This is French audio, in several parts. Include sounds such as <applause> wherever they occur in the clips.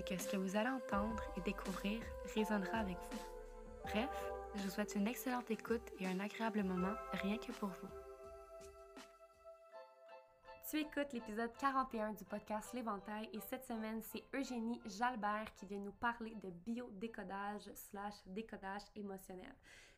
c'est que ce que vous allez entendre et découvrir résonnera avec vous. Bref, je vous souhaite une excellente écoute et un agréable moment rien que pour vous. Tu écoutes l'épisode 41 du podcast L'Éventail et cette semaine, c'est Eugénie Jalbert qui vient nous parler de biodécodage slash décodage émotionnel.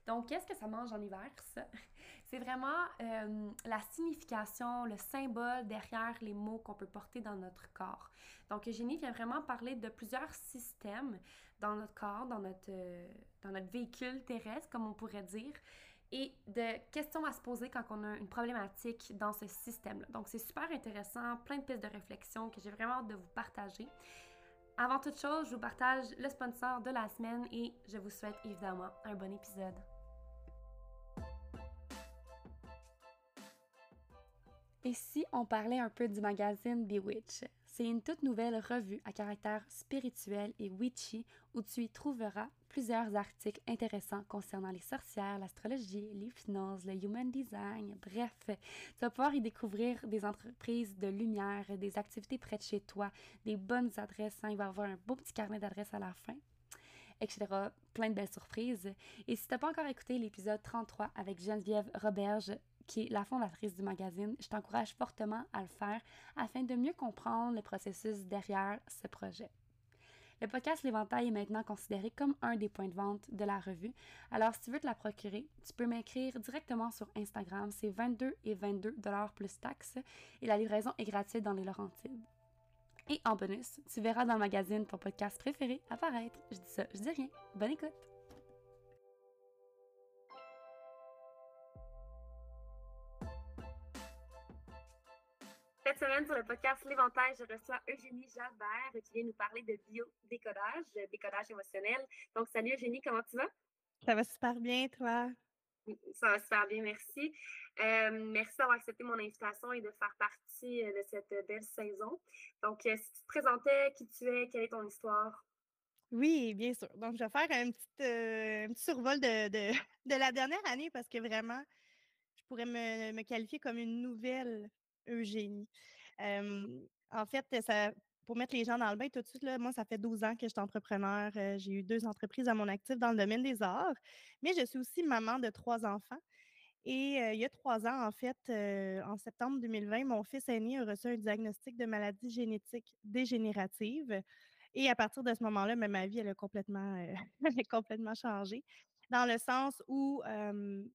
Donc, qu'est-ce que ça mange en hiver, ça? <laughs> C'est vraiment euh, la signification, le symbole derrière les mots qu'on peut porter dans notre corps. Donc, Eugénie vient vraiment parler de plusieurs systèmes dans notre corps, dans notre, euh, dans notre véhicule terrestre, comme on pourrait dire, et de questions à se poser quand on a une problématique dans ce système-là. Donc, c'est super intéressant, plein de pistes de réflexion que j'ai vraiment hâte de vous partager. Avant toute chose, je vous partage le sponsor de la semaine et je vous souhaite évidemment un bon épisode. Et si on parlait un peu du magazine Bewitch? C'est une toute nouvelle revue à caractère spirituel et witchy où tu y trouveras plusieurs articles intéressants concernant les sorcières, l'astrologie, l'hypnose, le human design, bref, tu vas pouvoir y découvrir des entreprises de lumière, des activités près de chez toi, des bonnes adresses, hein. il va y avoir un beau petit carnet d'adresses à la fin etc. Plein de belles surprises. Et si tu n'as pas encore écouté l'épisode 33 avec Geneviève Roberge, qui est la fondatrice du magazine, je t'encourage fortement à le faire afin de mieux comprendre le processus derrière ce projet. Le podcast L'Éventail est maintenant considéré comme un des points de vente de la revue. Alors, si tu veux te la procurer, tu peux m'écrire directement sur Instagram. C'est 22 et 22 dollars plus taxes et la livraison est gratuite dans les Laurentides. Et en bonus, tu verras dans le magazine ton podcast préféré apparaître. Je dis ça, je dis rien. Bonne écoute! Cette semaine, sur le podcast L'Éventail, je reçois Eugénie Jalbert qui vient nous parler de biodécodage, décodage émotionnel. Donc, salut Eugénie, comment tu vas? Ça va super bien, toi? Ça va super bien, merci. Euh, merci d'avoir accepté mon invitation et de faire partie euh, de cette belle saison. Donc, euh, si tu te présentais, qui tu es, quelle est ton histoire? Oui, bien sûr. Donc, je vais faire un petit, survol de, <laughs> de, la dernière année parce que vraiment, je pourrais me, me qualifier comme une nouvelle Eugénie. en fait, ça, pour mettre les gens dans le bain tout de suite, là, moi, ça fait 12 ans que je suis entrepreneur. j'ai eu deux entreprises à mon actif dans le domaine des arts, mais je suis aussi maman de trois enfants. Et il y a trois ans, en fait, en septembre 2020, mon fils aîné a reçu un diagnostic de maladie génétique dégénérative. Et à partir de ce moment-là, ma vie, elle a complètement, <laughs> elle a complètement changé dans le sens où,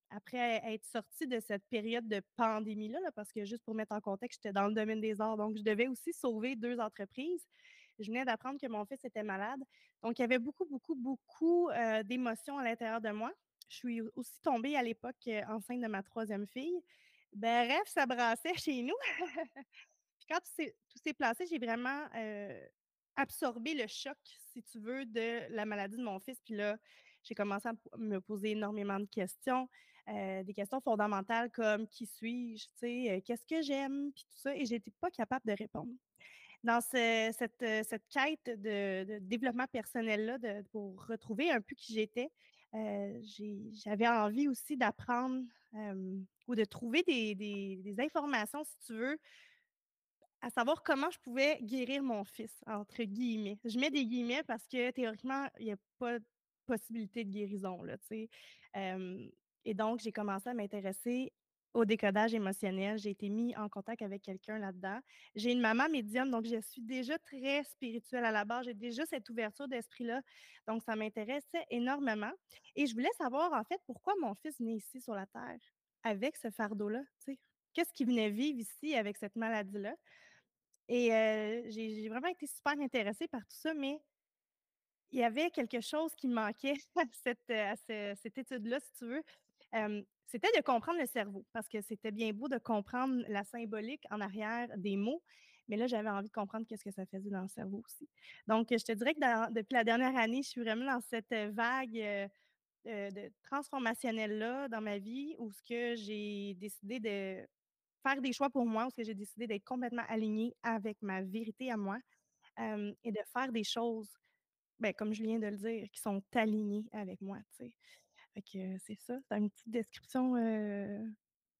après être sortie de cette période de pandémie-là, parce que juste pour mettre en contexte, j'étais dans le domaine des arts, donc je devais aussi sauver deux entreprises. Je venais d'apprendre que mon fils était malade. Donc, il y avait beaucoup, beaucoup, beaucoup d'émotions à l'intérieur de moi. Je suis aussi tombée à l'époque enceinte de ma troisième fille. Bref, ça brassait <laughs> chez nous. Puis quand tout s'est placé, j'ai vraiment absorber le choc, si tu veux, de la maladie de mon fils. Puis là, j'ai commencé à me poser énormément de questions, euh, des questions fondamentales comme qui suis-je, euh, qu'est-ce que j'aime, puis tout ça, et j'étais pas capable de répondre. Dans cette, euh, cette, quête de, développement personnel-là, pour retrouver un peu qui j'étais, j'avais envie aussi d'apprendre ou de trouver des, des informations, si tu veux, à savoir comment je pouvais guérir mon fils, entre guillemets. Je mets des guillemets parce que théoriquement, il n'y a pas possibilité de guérison, là, sais. et donc, j'ai commencé à m'intéresser au décodage émotionnel. J'ai été mis en contact avec quelqu'un là-dedans. J'ai une maman médium, donc je suis déjà très spirituelle à la base. J'ai déjà cette ouverture d'esprit-là. Donc, ça m'intéressait énormément. Et je voulais savoir, en fait, pourquoi mon fils venait ici sur la Terre avec ce fardeau-là. Qu'est-ce qu'il venait vivre ici avec cette maladie-là? Et euh, j'ai vraiment été super intéressée par tout ça, mais il y avait quelque chose qui manquait <laughs> à cette, étude-là, si tu veux c'était de comprendre le cerveau, parce que c'était bien beau de comprendre la symbolique en arrière des mots, mais là, j'avais envie de comprendre qu'est-ce que ça faisait dans le cerveau aussi. Donc, je te dirais que depuis la dernière année, je suis vraiment dans cette vague transformationnelle-là dans ma vie, où ce que j'ai décidé de faire des choix pour moi, où ce que j'ai décidé d'être complètement alignée avec ma vérité à moi et de faire des choses, ben, comme je viens de le dire, qui sont alignées avec moi. Fait que c'est ça, c'est une petite description,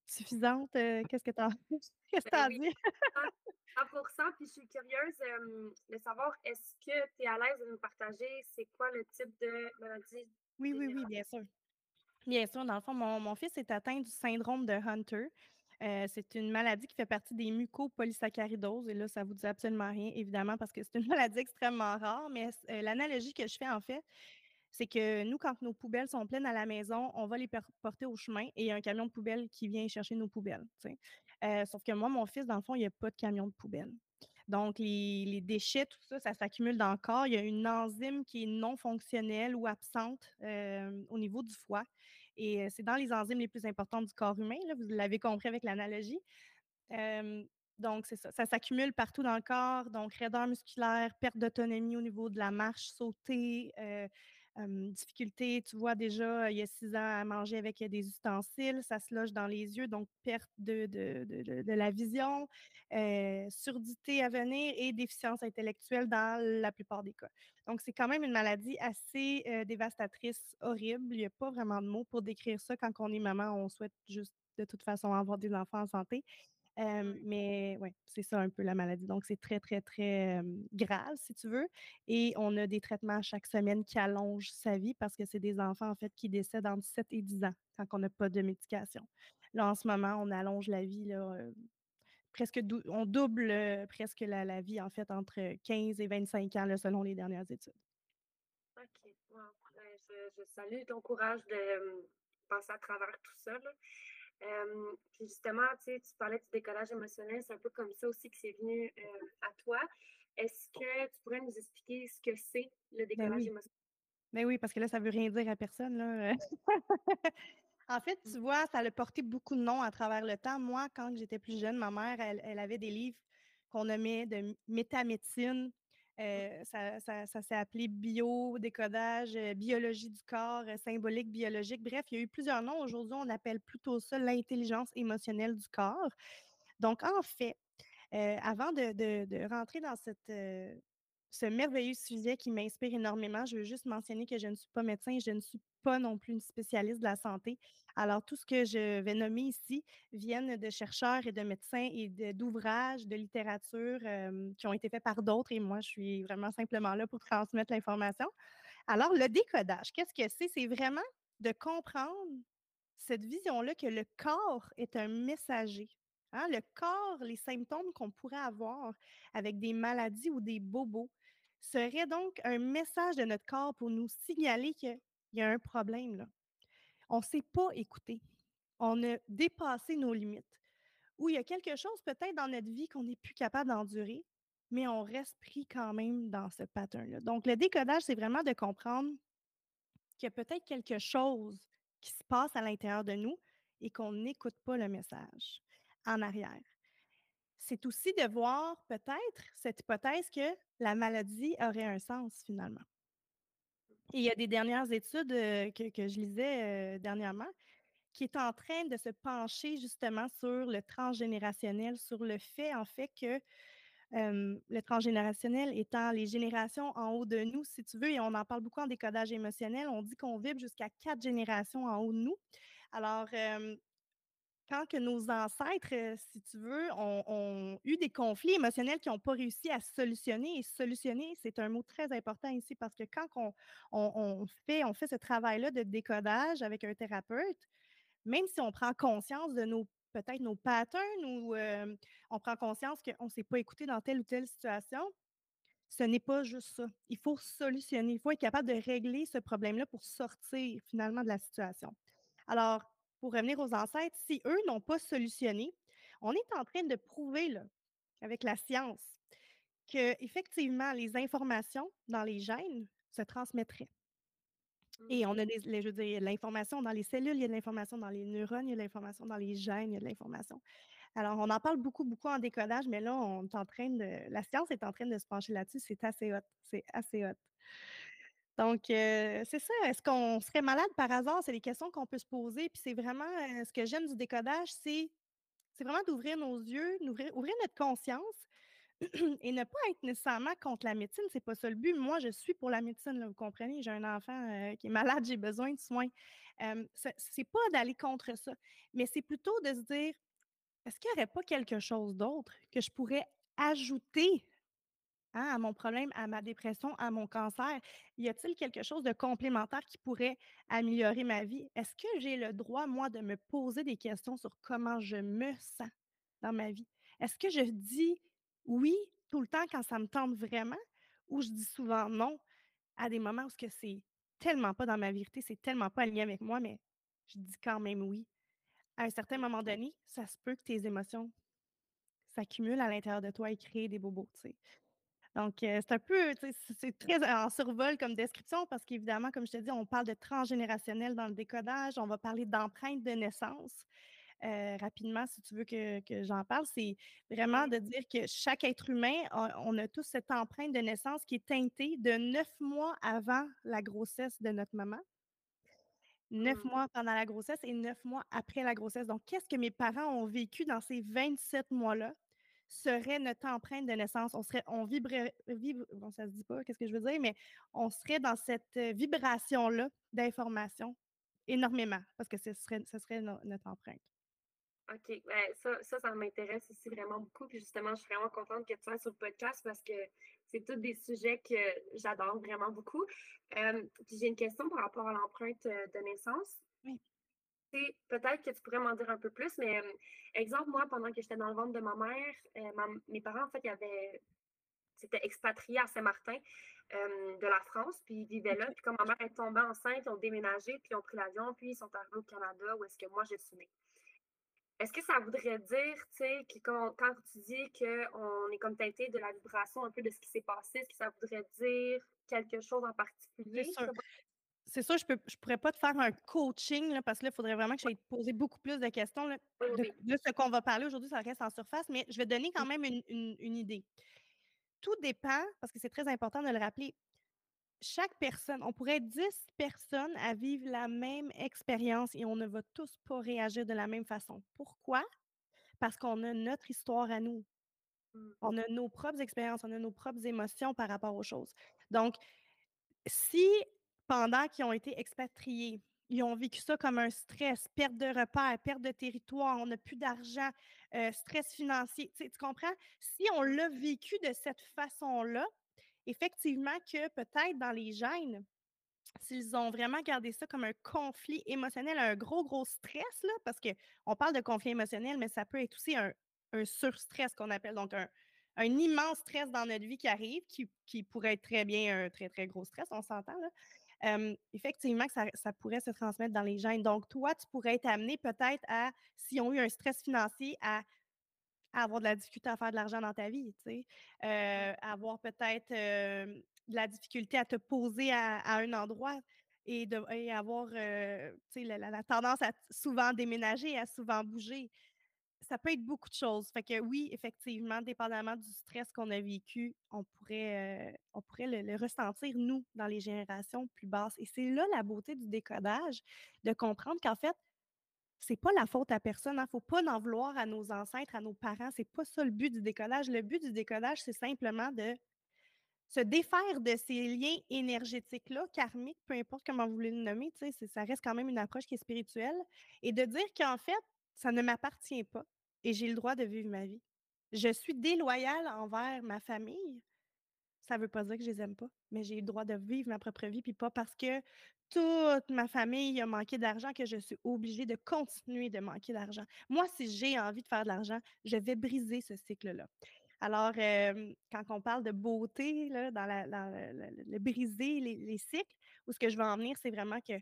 suffisante, qu'est-ce que tu as <laughs> qu'est-ce que tu as à dire? 100 puis je suis curieuse, de savoir, est-ce que tu es à l'aise de nous partager c'est quoi le type de maladie Oui, oui, oui, bien sûr. Bien sûr, dans le fond, mon mon fils est atteint du syndrome de Hunter. C'est une maladie qui fait partie des mucopolysaccharidoses et là, ça vous dit absolument rien, évidemment, parce que c'est une <laughs> maladie extrêmement rare, mais l'analogie que je fais, en fait, c'est que nous, quand nos poubelles sont pleines à la maison, on va les porter au chemin et il y a un camion de poubelle qui vient chercher nos poubelles. Euh, sauf que moi, mon fils, dans le fond, il n'y a pas de camion de poubelle. Donc, les, déchets, tout ça, ça s'accumule dans le corps. Il y a une enzyme qui est non fonctionnelle ou absente euh, au niveau du foie. Et c'est dans les enzymes les plus importantes du corps humain, là, vous l'avez compris avec l'analogie. donc, c'est ça. Ça s'accumule partout dans le corps. Donc, raideur musculaire, perte d'autonomie au niveau de la marche, sauter, difficulté, tu vois déjà, il y a six ans, à manger avec des ustensiles, ça se loge dans les yeux, donc perte de, la vision, surdité à venir et déficience intellectuelle dans la plupart des cas. Donc, c'est quand même une maladie assez dévastatrice, horrible. Il n'y a pas vraiment de mots pour décrire ça. Quand on est maman, on souhaite juste de toute façon avoir des enfants en santé mais ouais, c'est ça un peu la maladie. Donc, c'est très, très, très grave, si tu veux. Et on a des traitements chaque semaine qui allongent sa vie parce que c'est des enfants, en fait, qui décèdent entre 7 et 10 ans quand on n'a pas de médication. Là, en ce moment, on allonge la vie, là, presque, on double presque la, vie, en fait, entre 15 et 25 ans, selon les dernières études. OK. Ben, je, salue ton courage de passer à travers tout ça puis justement, tu parlais du décollage émotionnel, c'est un peu comme ça aussi que c'est venu à toi. Est-ce que tu pourrais nous expliquer ce que c'est le ben décollage émotionnel? Ben oui, parce que là, ça ne veut rien dire à personne. Là. <laughs> en fait, tu mmh. vois, ça a porté beaucoup de noms à travers le temps. Moi, quand j'étais plus jeune, ma mère, elle, elle avait des livres qu'on nommait de métamédecine, euh, ça, s'est appelé bio-décodage, euh, biologie du corps, euh, symbolique biologique. Bref, il y a eu plusieurs noms. Aujourd'hui, on appelle plutôt ça l'intelligence émotionnelle du corps. Donc, en fait, avant de, rentrer dans cette, ce merveilleux sujet qui m'inspire énormément. Je veux juste mentionner que je ne suis pas médecin, je ne suis pas non plus une spécialiste de la santé. Alors, tout ce que je vais nommer ici viennent de chercheurs et de médecins et d'ouvrages, de, littérature qui ont été faits par d'autres et moi, je suis vraiment simplement là pour transmettre l'information. Alors, le décodage, qu'est-ce que c'est? C'est vraiment de comprendre cette vision-là que le corps est un messager. Hein? Le corps, les symptômes qu'on pourrait avoir avec des maladies ou des bobos, serait donc un message de notre corps pour nous signaler qu'il y a un problème. Là. On ne s'est pas écouté. On a dépassé nos limites. Ou il y a quelque chose peut-être dans notre vie qu'on n'est plus capable d'endurer, mais on reste pris quand même dans ce pattern-là. Donc, le décodage, c'est vraiment de comprendre qu'il y a peut-être quelque chose qui se passe à l'intérieur de nous et qu'on n'écoute pas le message en arrière c'est aussi de voir peut-être cette hypothèse que la maladie aurait un sens finalement. Il y a des dernières études que, je lisais dernièrement qui est en train de se pencher justement sur le transgénérationnel, sur le fait en fait que le transgénérationnel étant les générations en haut de nous, si tu veux, et on en parle beaucoup en décodage émotionnel, on dit qu'on vibre jusqu'à quatre générations en haut de nous. Alors, quand que nos ancêtres, euh, si tu veux, ont, eu des conflits émotionnels qui n'ont pas réussi à solutionner. Et solutionner, c'est un mot très important ici parce que quand on, fait, ce travail-là de décodage avec un thérapeute, même si on prend conscience de nos peut-être nos patterns ou euh, on prend conscience qu'on ne s'est pas écouté dans telle ou telle situation. Ce n'est pas juste ça. Il faut solutionner. Il faut être capable de régler ce problème-là pour sortir finalement de la situation. Alors, pour revenir aux ancêtres, si eux n'ont pas solutionné, on est en train de prouver là, avec la science que effectivement les informations dans les gènes se transmettraient. Et on a des, les- je veux dire, l'information dans les cellules, il y a de l'information dans les neurones, il y a de l'information dans les gènes, il y a de l'information. Alors, on en parle beaucoup, beaucoup en décodage, mais là, on est en train de, la science est en train de se pencher là-dessus. C'est assez hot. C'est assez hot. Donc, c'est ça. Est-ce qu'on serait malade par hasard? C'est des questions qu'on peut se poser. Puis c'est vraiment, ce que j'aime du décodage, c'est c'est vraiment d'ouvrir nos yeux, ouvrir notre conscience <clears throat> et ne pas être nécessairement contre la médecine. C'est pas ça le but. Moi, je suis pour la médecine, vous comprenez? J'ai un enfant qui est malade, j'ai besoin de soins. C'est c'est pas d'aller contre ça, mais c'est plutôt de se dire, est-ce qu'il n'y aurait pas quelque chose d'autre que je pourrais ajouter hein, à mon problème, à ma dépression, à mon cancer? Y a-t-il quelque chose de complémentaire qui pourrait améliorer ma vie? Est-ce que j'ai le droit, moi, de me poser des questions sur comment je me sens dans ma vie? Est-ce que je dis oui tout le temps quand ça me tente vraiment ou je dis souvent non à des moments où ce que c'est tellement pas dans ma vérité, c'est tellement pas aligné avec moi, mais je dis quand même oui. À un certain moment donné, ça se peut que tes émotions s'accumulent à l'intérieur de toi et créent des bobos, tu sais. Donc, euh, c'est un peu, c'est très en survol comme description parce qu'évidemment, comme je te dis, on parle de transgénérationnel dans le décodage, on va parler d'empreinte de naissance. Euh, rapidement, si tu veux que, que j'en parle, c'est vraiment de dire que chaque être humain, on, on a tous cette empreinte de naissance qui est teintée de neuf mois avant la grossesse de notre maman, neuf Mm. mois pendant la grossesse et neuf mois après la grossesse. Donc, qu'est-ce que mes parents ont vécu dans ces 27 mois-là? Serait notre empreinte de naissance. On serait, on vibrerait, vibre, bon, ça se dit pas, qu'est-ce que je veux dire, mais on serait dans cette euh, vibration-là d'information énormément parce que ce serait, ce serait no- notre empreinte. OK. Ben, ça, ça, ça m'intéresse aussi vraiment beaucoup. Puis justement, je suis vraiment contente que tu sois sur le podcast parce que c'est tous des sujets que j'adore vraiment beaucoup. Euh, puis j'ai une question par rapport à l'empreinte euh, de naissance. Oui. Peut-être que tu pourrais m'en dire un peu plus, mais euh, exemple, moi, pendant que j'étais dans le ventre de ma mère, euh, ma- mes parents, en fait, ils avaient s'étaient expatriés à Saint-Martin euh, de la France, puis ils vivaient là. Puis comme ma mère est tombée enceinte, ils ont déménagé, puis ils ont pris l'avion, puis ils sont arrivés au Canada, où est-ce que moi, je suis née. Est-ce que ça voudrait dire, tu sais, que quand, quand tu dis qu'on est comme teinté de la vibration un peu de ce qui s'est passé, est-ce que ça voudrait dire quelque chose en particulier? C'est sûr. Je ne je pourrais pas te faire un coaching là, parce que là, il faudrait vraiment que j'aille te poser beaucoup plus de questions. Là. De, ce qu'on va parler aujourd'hui, ça reste en surface, mais je vais donner quand même une, une- une idée. Tout dépend, parce que c'est très important de le rappeler. Chaque personne, on pourrait être 10 personnes à vivre la même expérience et on ne va tous pas réagir de la même façon. Pourquoi? Parce qu'on a notre histoire à nous. Mm. On a nos propres expériences, on a nos propres émotions par rapport aux choses. Donc, si pendant qu'ils ont été expatriés, ils ont vécu ça comme un stress, perte de repères, perte de territoire, on n'a plus d'argent, euh, stress financier, tu sais, tu comprends? Si on l'a vécu de cette façon-là, effectivement que peut-être dans les gènes, s'ils ont vraiment gardé ça comme un conflit émotionnel, un gros, gros stress, là, parce qu'on parle de conflit émotionnel, mais ça peut être aussi un, surstress qu'on appelle, donc un, un immense stress dans notre vie qui arrive, qui, qui pourrait être très bien un très, très gros stress, on s'entend, là. Euh, effectivement, que ça, ça pourrait se transmettre dans les gènes. Donc, toi, tu pourrais être amené peut-être à, s'ils ont eu un stress financier, à, à avoir de la difficulté à faire de l'argent dans ta vie, tu sais, euh, à avoir peut-être euh, de la difficulté à te poser à, à un endroit et, de, et avoir la, la- la tendance à souvent déménager, à souvent bouger. Ça peut être beaucoup de choses. Fait que oui, effectivement, dépendamment du stress qu'on a vécu, on pourrait, euh, on pourrait le, ressentir, nous, dans les générations plus basses. Et c'est là la beauté du décodage, de comprendre qu'en fait, c'est pas la faute à personne. Il ne faut pas en vouloir à nos ancêtres, à nos parents. C'est pas ça le but du décodage. Le but du décodage, c'est simplement de se défaire de ces liens énergétiques-là, karmiques, peu importe comment vous voulez le nommer, ça reste quand même une approche qui est spirituelle, et de dire qu'en fait, ça ne m'appartient pas et j'ai le droit de vivre ma vie. Je suis déloyale envers ma famille. ça veut pas dire que je les aime pas, mais j'ai le droit de vivre ma propre vie, puis pas parce que toute ma famille a manqué d'argent que je suis obligée de continuer de manquer d'argent. Moi, si j'ai envie de faire de l'argent, je vais briser ce cycle-là. Alors, euh, quand on parle de beauté, là, dans, la, le, briser les, les, cycles, où ce que je veux en venir, c'est vraiment que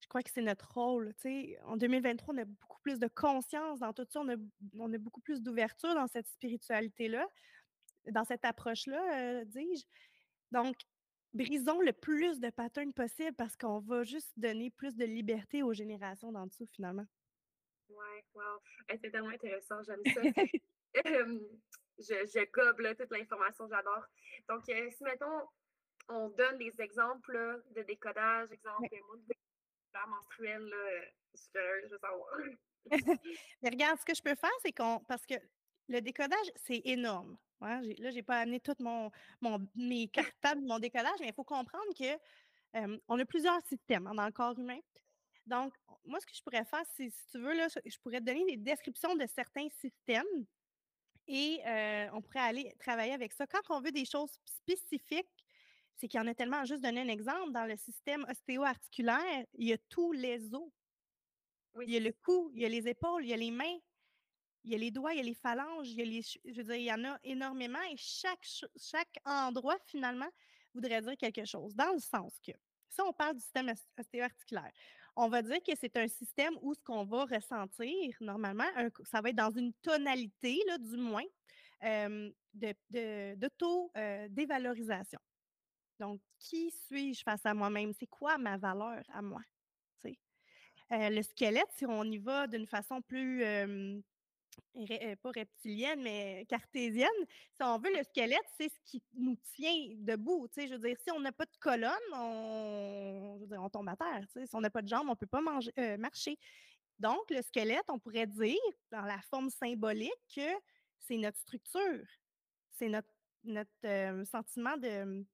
je crois que c'est notre rôle. sais. En 2023, on a beaucoup plus de conscience dans tout ça, on a, on a beaucoup plus d'ouverture dans cette spiritualité-là, dans cette approche-là, euh, dis-je. Donc, brisons le plus de patterns possible parce qu'on va juste donner plus de liberté aux générations d'en dessous, finalement. Ouais, wow. c'est tellement intéressant, j'aime ça. <laughs> je, je, gobe là, toute l'information, j'adore. Donc, euh, si, mettons, on donne des exemples de décodage, exemple, ouais. Moi, de menstruelle, là, je, veux savoir. <laughs> Mais regarde, ce que je peux faire, c'est qu'on. Parce que le décodage, c'est énorme. Hein? Là, je n'ai pas amené tous mon, mon, mes cartables, mon décodage, mais il faut comprendre que euh, on a plusieurs systèmes hein, dans le corps humain. Donc, moi, ce que je pourrais faire, c'est, si tu veux, là, je pourrais te donner des descriptions de certains systèmes et euh, on pourrait aller travailler avec ça. Quand on veut des choses spécifiques, c'est qu'il y en a tellement. Juste donner un exemple, dans le système ostéo-articulaire, il y a tous les os. Il y a le cou, il y a les épaules, il y a les mains, il y a les doigts, il y a les phalanges, il y a les, je veux dire, il y en a énormément et chaque, chaque endroit, finalement, voudrait dire quelque chose. Dans le sens que, si on parle du système ostéo-articulaire, on va dire que c'est un système où ce qu'on va ressentir, normalement, ça va être dans une tonalité, là, du moins, euh, d'auto-dévalorisation. Donc, qui suis-je face à moi-même? C'est quoi ma valeur à moi? Euh, le squelette, si on y va d'une façon plus, euh, pas reptilienne, mais cartésienne, si on veut, le squelette, c'est ce qui nous tient debout. Je veux dire, si on n'a pas de colonne, on, je veux dire, on tombe à terre. Si on n'a pas de jambes, on ne peut pas manger, euh, marcher. Donc, le squelette, on pourrait dire, dans la forme symbolique, que c'est notre structure, c'est notre, notre sentiment de,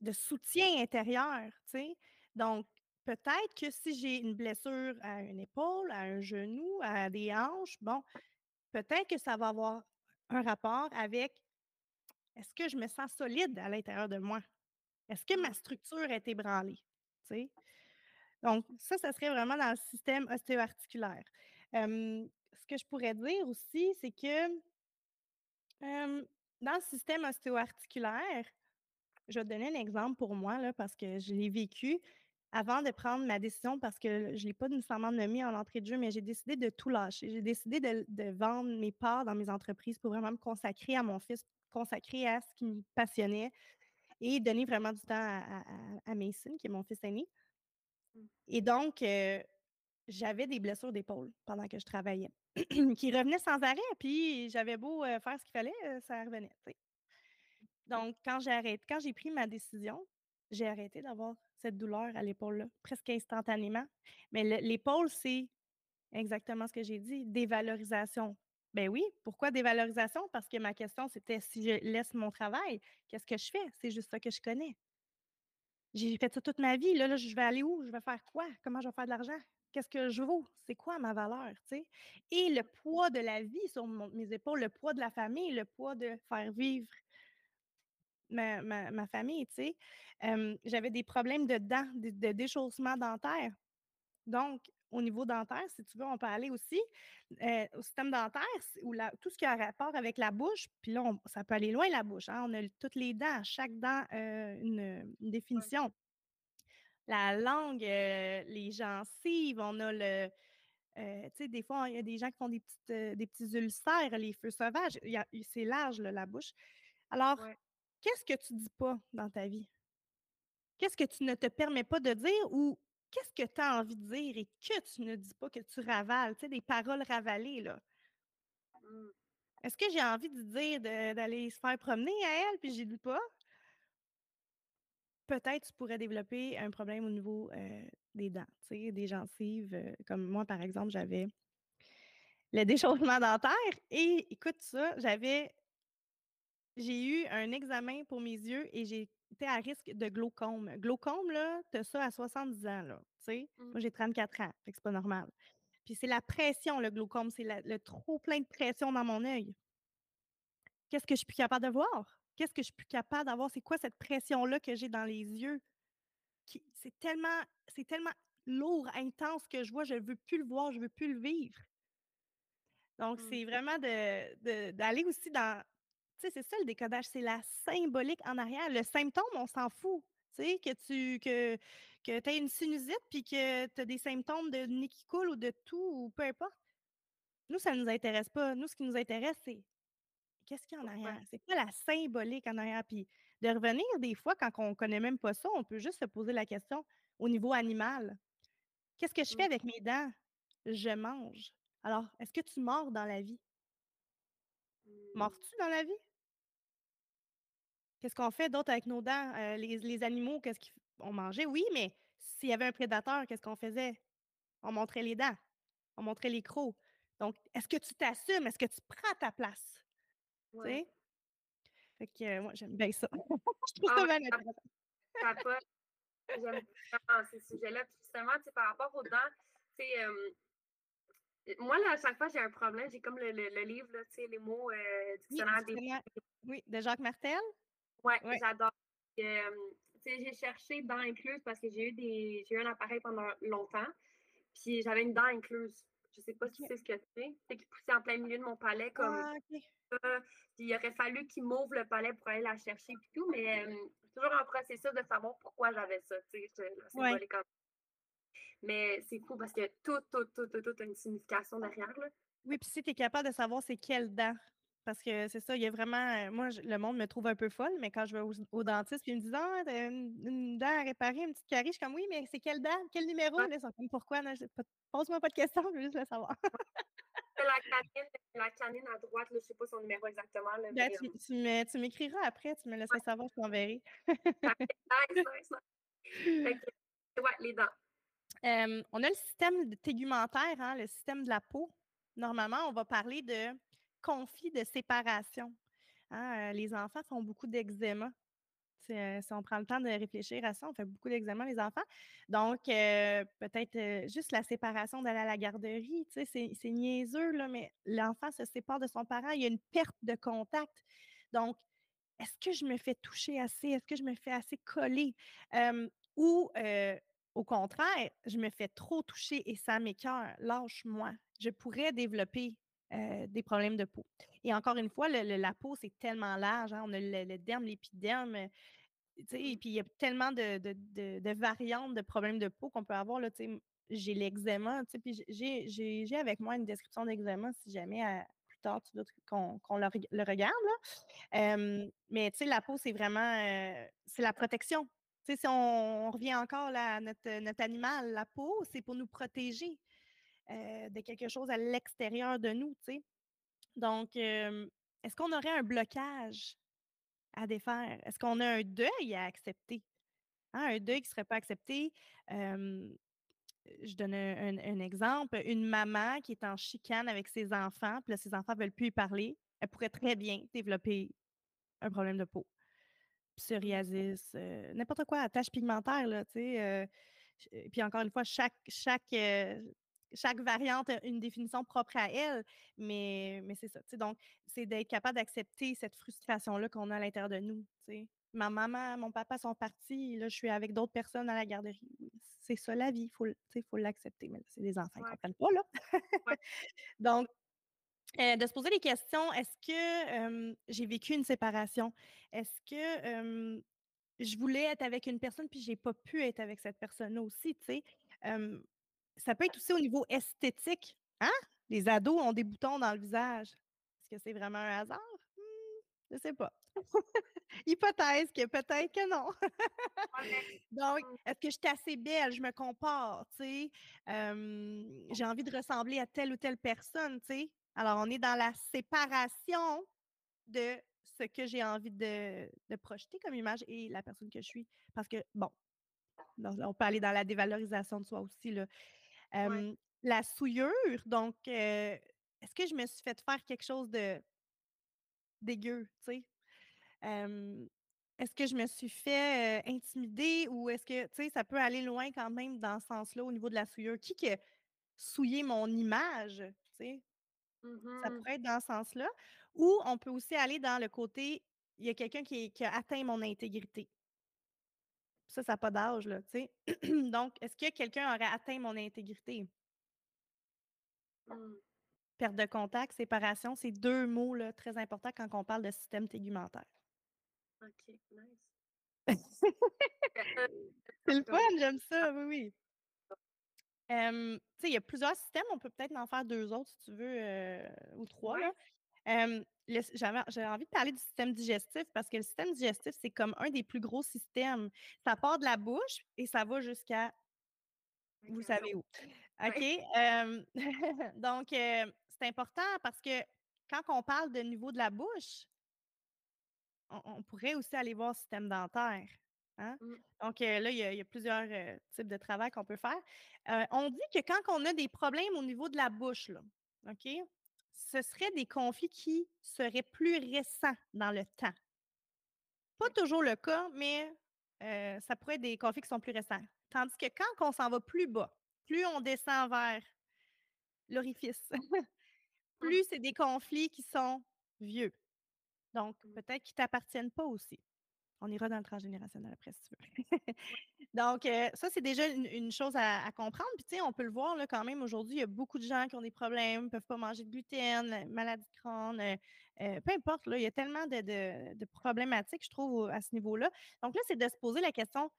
de soutien intérieur, tu sais. Donc, peut-être que si j'ai une blessure à une épaule, à un genou, à des hanches, bon, peut-être que ça va avoir un rapport avec est-ce que je me sens solide à l'intérieur de moi? Est-ce que ma mmh. structure est ébranlée? Tu sais? Donc, ça, ça serait vraiment dans le système ostéo-articulaire. ce que je pourrais dire aussi, c'est que dans le système ostéo-articulaire, je vais te donner un exemple pour moi, là, parce que je l'ai vécu avant de prendre ma décision, parce que je ne l'ai pas nécessairement nommé en entrée de jeu, mais j'ai décidé de tout lâcher. J'ai décidé de, vendre mes parts dans mes entreprises pour vraiment me consacrer à mon fils, consacrer à ce qui me passionnait et donner vraiment du temps à, Mason, qui est mon fils aîné. Mmh. Et donc, euh, j'avais des blessures d'épaule pendant que je travaillais, <clears throat> qui revenaient sans arrêt, puis j'avais beau euh, faire ce qu'il fallait, euh, ça revenait. Donc, quand j'ai arrêté, quand j'ai pris ma décision, j'ai arrêté d'avoir cette douleur à l'épaule-là, presque instantanément. Mais l'épaule, c'est exactement ce que j'ai dit, dévalorisation. Ben oui, pourquoi dévalorisation? Parce que ma question, c'était si je laisse mon travail, qu'est-ce que je fais? C'est juste ça que je connais. J'ai fait ça toute ma vie. Là, là, je vais aller où? Je vais faire quoi? Comment je vais faire de l'argent? Qu'est-ce que je vaux? C'est quoi ma valeur? Et le poids de la vie sur mes épaules, le poids de la famille, le poids de faire vivre ma, famille, tu sais. J'avais des problèmes de dents, de, déchaussement dentaire. Donc, au niveau dentaire, si tu veux, on peut aller aussi euh, au système dentaire, où tout ce qui a rapport avec la bouche, puis là, ça peut aller loin la bouche. Hein, on a toutes les dents, chaque dent euh, une, définition. La langue, euh, les gencives, on a le. tu sais, des fois, il y a des gens qui font des, petites, des petits ulcères, les feux sauvages. C'est large, la bouche. Alors, qu'est-ce que tu dis pas dans ta vie? Qu'est-ce que tu ne te permets pas de dire ou qu'est-ce que tu as envie de dire et que tu ne dis pas, que tu ravales, tu sais, des paroles ravalées, là? Mmh. Est-ce que j'ai envie de dire d'aller se faire promener à elle, puis je dis pas? Peut-être tu pourrais développer un problème au niveau euh, des dents, tu sais, des gencives. Euh, comme moi, par exemple, j'avais le déchaussement dentaire et écoute ça, j'avais j'ai eu un examen pour mes yeux et été à risque de glaucome. Glaucome, là, tu as ça à 70 ans, là, tu sais? Mmh. Moi, j'ai 34 ans, fait que c'est pas normal. Puis c'est la pression, le glaucome, c'est le trop plein de pression dans mon œil. Qu'est-ce que je suis plus capable de voir? Qu'est-ce que je suis plus capable d'avoir? C'est quoi cette pression-là que j'ai dans les yeux? c'est tellement, c'est tellement lourd, intense que je vois, je ne veux plus le voir, je ne veux plus le vivre. Donc, mmh. c'est vraiment d'aller aussi dans. Sais, c'est ça le décodage, c'est la symbolique en arrière. Le symptôme, on s'en fout. Tu sais, que tu que, que aies une sinusite puis que tu as des symptômes de nez qui coule ou de tout ou peu importe. Nous, ça ne nous intéresse pas. Nous, ce qui nous intéresse, c'est qu'est-ce qu'il y a en arrière? C'est quoi la symbolique en arrière? Puis de revenir des fois, quand on ne connaît même pas ça, on peut juste se poser la question au niveau animal. Qu'est-ce que je fais avec mes dents? Je mange. Alors, est-ce que tu mords dans la vie? Mmh. Mords-tu dans la vie? Qu'est-ce qu'on fait d'autre avec nos dents? Euh, les, animaux, qu'est-ce qu'ils mangé? Oui, mais s'il y avait un prédateur, qu'est-ce qu'on faisait? On montrait les dents, on montrait les crocs. Donc, est-ce que tu t'assumes? Est-ce que tu prends ta place? Tu sais? Fait que euh, moi, j'aime bien ça. <laughs> je trouve ah, ça bien intéressant. J'aime vraiment ces sujets-là. Justement, par rapport aux dents, tu sais, moi, là, à chaque fois, j'ai un problème. J'ai comme le, le, livre, là, tu sais, les mots euh, dictionnaire oui, des Oui, de Jacques Martel. Oui, ouais. j'adore. j'ai cherché dents incluses parce que j'ai eu des j'ai eu un appareil pendant longtemps. Puis j'avais une dent incluse. Je sais pas si c'est ce que c'est. C'est qui poussait en plein milieu de mon palais comme ah, ça. Puis il aurait fallu qu'il m'ouvre le palais pour aller la chercher et tout, mais c'est toujours un processus de savoir pourquoi j'avais ça. Ouais. Mais c'est fou parce que tout, tout, tout, tout, tout a une signification derrière. Là. Oui, puis si tu es capable de savoir c'est quelle dent. Parce que c'est ça, il y a vraiment. Euh, moi, le monde me trouve un peu folle, mais quand je vais au, dentiste, puis ils me disent Ah, t'as une, dent à réparer, une petite carie, je suis comme Oui, mais c'est quelle dent? Quel numéro? Là, Pourquoi? Pose-moi pas de questions, je veux juste le savoir. la, canine, à droite, là, je ne sais pas son numéro exactement. Là, ben, tu, euh tu m'écriras après, tu me laisseras savoir, je t'enverrai. ouais, <laughs> les dents on a le système tégumentaire, hein, le système de la peau. Normalement, on va parler de conflit de séparation. Hein, les enfants font beaucoup d'eczéma. Si on prend le temps de réfléchir à ça, on fait beaucoup d'eczéma, les enfants. Donc, peut-être juste la séparation d'aller à la garderie, c'est niaiseux, là, mais l'enfant se sépare de son parent, il y a une perte de contact. Donc, est-ce que je me fais toucher assez? Est-ce que je me fais assez coller? ou au contraire, je me fais trop toucher et ça m'écœure. Lâche-moi. Je pourrais développer des problèmes de peau. Et encore une fois, la peau, c'est tellement large. Hein, on a le, derme, l'épiderme. et mmh. puis il y a tellement de, variantes de problèmes de peau qu'on peut avoir. J'ai l'eczéma. Puis j'ai avec moi une description d'eczéma si jamais plus tard tu veux qu'on le, regarde. mais la peau, c'est vraiment c'est la protection si on, revient encore à notre, animal, la peau, c'est pour nous protéger euh, de quelque chose à l'extérieur de nous, Donc, est-ce qu'on aurait un blocage à défaire? Est-ce qu'on a un deuil à accepter? Hein, un deuil qui ne serait pas accepté. je donne un, exemple. Une maman qui est en chicane avec ses enfants, puis là, ses enfants ne veulent plus y parler, elle pourrait très bien développer un problème de peau psoriasis, euh, n'importe quoi, tâche pigmentaire, là, tu sais. Euh, puis encore une fois, chaque, chaque, chaque variante a une définition propre à elle, mais, mais c'est ça. Donc, c'est d'être capable d'accepter cette frustration-là qu'on a à l'intérieur de nous. Ma maman, mon papa sont partis, là, je suis avec d'autres personnes à la garderie. C'est ça la vie, il faut, faut l'accepter. Mais c'est des enfants, ils ne comprennent pas, là. <laughs> Donc, euh, de se poser des questions. Est-ce que j'ai vécu une séparation? Est-ce que je voulais être avec une personne puis j'ai pas pu être avec cette personne-là aussi, tu sais? Ça peut être aussi au niveau esthétique. Hein? Les ados ont des boutons dans le visage. Est-ce que c'est vraiment un hasard? Je hmm, je sais pas. <laughs> Hypothèse que peut-être que non. <laughs> Donc, est-ce que je suis assez belle? Je me compare, tu sais? j'ai envie de ressembler à telle ou telle personne, tu sais? Alors, on est dans la séparation de ce que j'ai envie de, projeter comme image et la personne que je suis. Parce que, bon, on peut aller dans la dévalorisation de soi aussi. Là. La souillure, donc, est-ce que je me suis fait faire quelque chose de dégueu, tu sais? est-ce que je me suis fait intimider ou est-ce que, tu sais, ça peut aller loin quand même dans ce sens-là au niveau de la souillure? Qui que souillé mon image, tu sais? Ça Mmh pourrait être dans ce sens-là. Ou on peut aussi aller dans le côté il y a quelqu'un qui, qui a atteint mon intégrité. Ça, ça n'a pas d'âge, là, tu sais. <clears throat> Donc, est-ce que quelqu'un aurait atteint mon intégrité? Mm. Perte de contact, séparation, c'est deux mots là, très importants quand on parle de système tégumentaire. OK, nice. <laughs> C'est le fun, j'aime ça, oui, oui. Sais, il y a plusieurs systèmes, on peut peut-être en faire deux autres si tu veux, euh, ou trois. Ouais. là. J'avais j'avais envie de parler du système digestif parce que le système digestif, c'est comme un des plus gros systèmes. Ça part de la bouche et ça va jusqu'à vous savez où. OK? <laughs> Donc, euh, c'est important parce que quand on parle de niveau de la bouche, on, on pourrait aussi aller voir le système dentaire. hein? Mm. Donc, euh, là, il y, a, il y a plusieurs euh, types de travail qu'on peut faire. Euh, on dit que quand on a des problèmes au niveau de la bouche, là, OK, ce serait des conflits qui seraient plus récents dans le temps. Pas toujours le cas, mais euh, ça pourrait être des conflits qui sont plus récents. Tandis que quand on s'en va plus bas, plus on descend vers l'orifice, <laughs> plus c'est des conflits qui sont vieux. Donc, Mm. peut-être qu'ils ne t'appartiennent pas aussi. On ira dans le transgénérationnel après, si tu veux. <laughs> Donc, euh, ça, c'est déjà une, une chose à, à comprendre. Puis, tu sais, on peut le voir là, quand même aujourd'hui, il y a beaucoup de gens qui ont des problèmes, ne peuvent pas manger de gluten, la maladie de Crohn, euh, euh, peu importe, là, il y a tellement de, de- de problématiques, je trouve, à ce niveau-là. Donc, là, c'est de se poser la question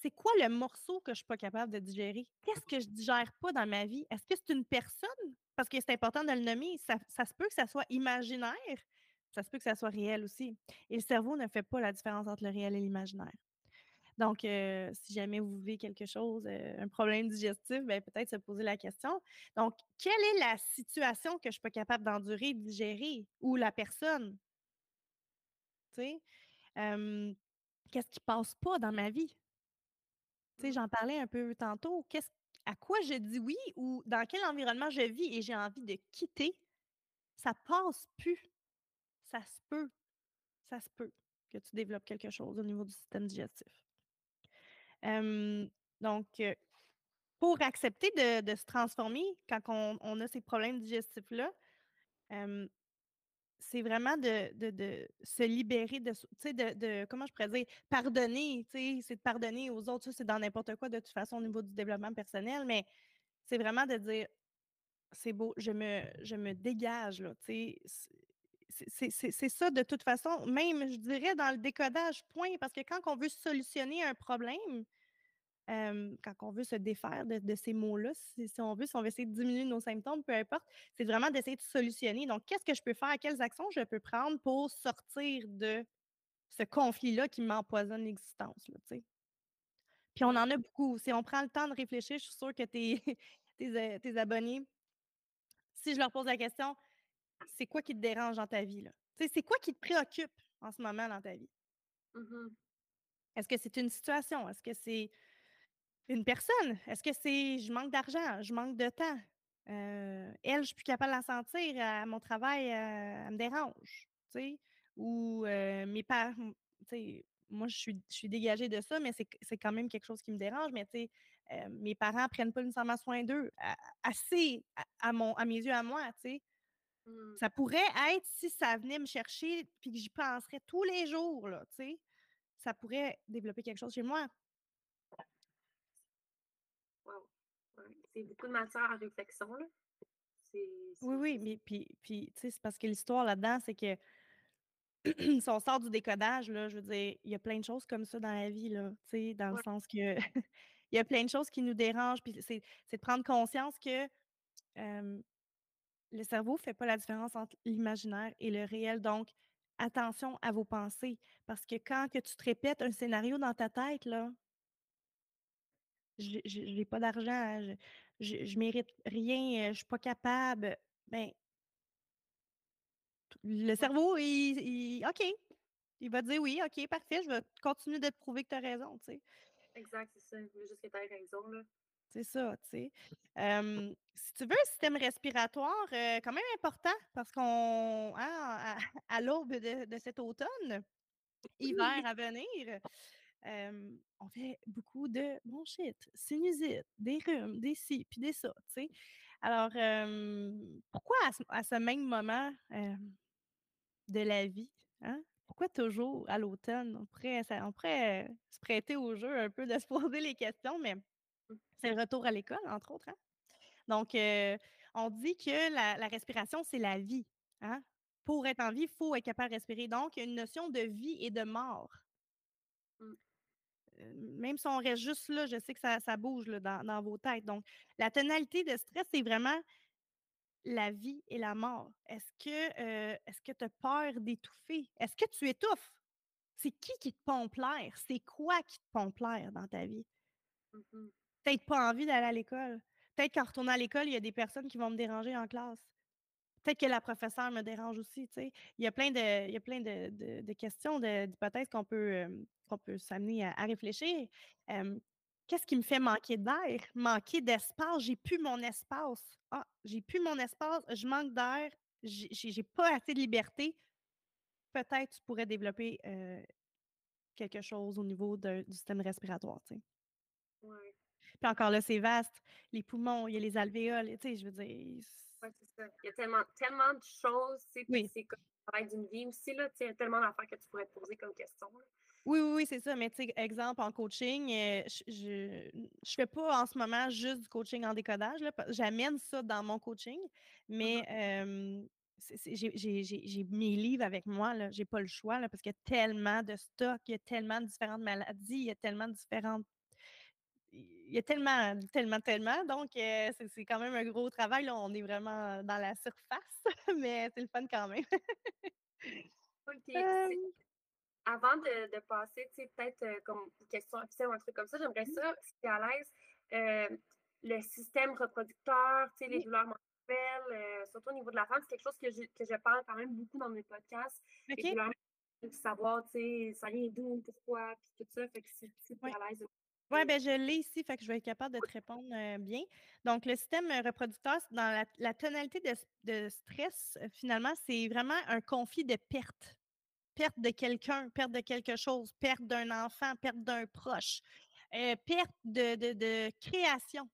c'est quoi le morceau que je ne suis pas capable de digérer? Qu'est-ce que je ne digère pas dans ma vie? Est-ce que c'est une personne? Parce que c'est important de le nommer. Ça, ça se peut que ça soit imaginaire, ça se peut que ça soit réel aussi. Et le cerveau ne fait pas la différence entre le réel et l'imaginaire. Donc, euh, si jamais vous vivez quelque chose, euh, un problème digestif, ben, peut-être se poser la question. Donc, quelle est la situation que je ne suis pas capable d'endurer, de digérer, ou la personne? Tu sais, euh, qu'est-ce qui ne passe pas dans ma vie? Tu sais, Mm. j'en parlais un peu tantôt. Qu'est-ce, à quoi je dis oui ou dans quel environnement je vis et j'ai envie de quitter, ça passe plus. Ça se peut. Ça se peut que tu développes quelque chose au niveau du système digestif. Donc, pour accepter de se transformer quand on a ces problèmes digestifs-là, c'est vraiment de se libérer de de de comment je pourrais dire? Pardonner, c'est de pardonner aux autres. Ça, c'est dans n'importe quoi de toute façon au niveau du développement personnel, mais c'est vraiment de dire: «C'est beau, je me je me dégage là»? C'est ça de toute façon, même je dirais dans le décodage, point, parce que quand on veut solutionner un problème, quand on veut se défaire de ces mots-là, si on veut, si on veut essayer de diminuer nos symptômes, peu importe, c'est vraiment d'essayer de solutionner. Donc, qu'est-ce que je peux faire? Quelles actions je peux prendre pour sortir de ce conflit-là qui m'empoisonne l'existence? Puis on en a beaucoup. Si on prend le temps de réfléchir, je suis sûre que tes <laughs> tes abonnés, si je leur pose la question: «C'est quoi qui te dérange dans ta vie, là?» Tu sais, c'est quoi qui te préoccupe en ce moment dans ta vie? Mhm. Est-ce que c'est une situation? Est-ce que c'est Une personne? Est-ce que c'est je manque d'argent, je manque de temps? Heu, elle, je suis plus capable de la sentir à mon travail, heu, elle me dérange? Ou, heu, mes parents, moi, je suis je suis dégagée de ça, mais c'est c'est quand même quelque chose qui me dérange, mais tu sais, heu, mes parents prennent pas nécessairement soin d'eux assez à à mon à mes yeux à moi, tu sais? Mm. Ça pourrait être si ça venait me chercher puis que j'y penserais tous les jours, là, tu sais? Ça pourrait développer quelque chose chez moi. Wow. Ouais. C'est beaucoup de matière à réflexion, là. Oui, oui, mais puis puis, tu sais, c'est parce que l'histoire là-dedans, c'est que <clears throat> si on sort du décodage, là, je veux dire, il y a plein de choses comme ça dans la vie, là, tu sais, dans le sens que <laughs> il y a plein de choses qui nous dérangent, puis c'est de prendre conscience que, le cerveau ne fait pas la différence entre l'imaginaire et le réel, donc attention à vos pensées, parce que quand que tu te répètes un scénario dans ta tête, là j'ai j'ai pas d'argent, je je je mérite rien, heu, je suis pas capable, ben Le cerveau, il il OK, il va dire: «Oui, OK, parfait, je vais continuer de te prouver que tu as raison», tu sais? Exact, c'est ça. Je voulais juste que tu aies raison, là. C'est ça, tu sais? Si tu veux, un système respiratoire, heu, quand même important parce qu'on hein, à à l'aube de de cet automne, hiver à venir, on fait beaucoup de bronchite, sinusite, des rhumes, des ci, puis des ça, tu sais? Alors, pourquoi à ce à ce même moment, de la vie, hein? pourquoi toujours à l'automne? On pourrait, on pourrait se prêter au jeu un peu de se <laughs> poser les questions, mais. C'est le retour à l'école, entre autres. Hein. Donc, on dit que la, respiration, c'est la vie. Hein. Pour être en vie, il faut être capable de respirer. Donc, il y a une notion de vie et de mort. Mmh. même si on reste juste là, je sais que ça, bouge dans, vos têtes. Donc, la tonalité de stress, c'est vraiment la vie et la mort. Est-ce que est-ce que tu as peur d'étouffer? Est-ce que tu étouffes? C'est qui qui te pompe l'air? C'est quoi qui te pompe l'air dans ta vie? Mmh Peut-être pas envie d'aller à l'école. Peut-être qu'en retournant à l'école, il y a des personnes qui vont me déranger en classe. Peut-être que la professeure me dérange aussi. Il y a plein de, il y a plein de, questions, d'hypothèses qu'on peut, peut s'amener à, réfléchir. Qu'est-ce qui me fait manquer d'air, manquer d'espace? J'ai plus mon espace. Ah, j'ai plus mon espace, je manque d'air, j'ai pas assez de liberté. Peut-être tu pourrais développer quelque chose au niveau du système respiratoire. Puis encore là, c'est vaste. Les poumons, il y a les alvéoles, tu sais, je veux dire. Oui, c'est ça. Il y a tellement, tellement de choses, tu sais, c'est comme le travail d'une vie aussi, là, il y a tellement d'affaires que tu pourrais te poser comme question. Oui, oui, oui, c'est ça. Mais tu sais, exemple, en coaching, euh, je ne fais pas en ce moment juste du coaching en décodage. J'amène ça dans mon coaching, mais mmh j'ai mes livres avec moi. Je n'ai pas le choix là, parce qu'il y a tellement de stocks, il y a tellement de différentes maladies, il y a tellement de différentes il y a tellement, tellement, tellement. Donc, c'est quand même un gros travail. Là. On est vraiment dans la surface, <laughs> mais c'est le fun quand même. OK. <laughs> Avant de, de passer, peut-être comme une question officielle ou un truc comme ça, j'aimerais ça, si tu es à l'aise, le système reproducteur, les douleurs menstruelles, surtout au niveau de la femme, c'est quelque chose que je, que je parle quand même beaucoup dans mes podcasts. Okay. Les douleurs savoir, tu sais, ça vient d'où, pourquoi, puis tout ça. Fait que si, tu es à l'aise oui, ben je l'ai ici, fait que je vais être capable de te répondre bien. Donc, le système reproducteur, dans la, tonalité de, stress, finalement, c'est vraiment un conflit de perte. Perte de quelqu'un, perte de quelque chose, perte d'un enfant, perte d'un proche, perte de, création.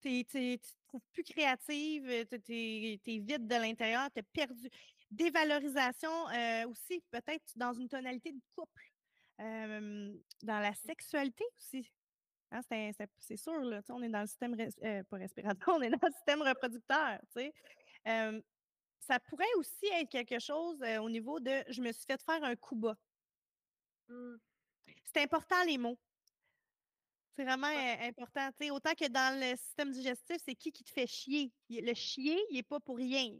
Tu ne te trouves plus créative, tu es, vide de l'intérieur, tu es perdu. Dévalorisation aussi, peut-être dans une tonalité de couple dans la sexualité aussi. Hein, c'est sûr, là, on est dans le système, euh, pas respiratoire, <laughs> on est dans le système reproducteur. ça pourrait aussi être quelque chose au niveau de je me suis fait faire un coup bas. Mmh. C'est important les mots. C'est vraiment important. autant que dans le système digestif, c'est qui qui te fait chier? Le chier, il n'est pas pour rien.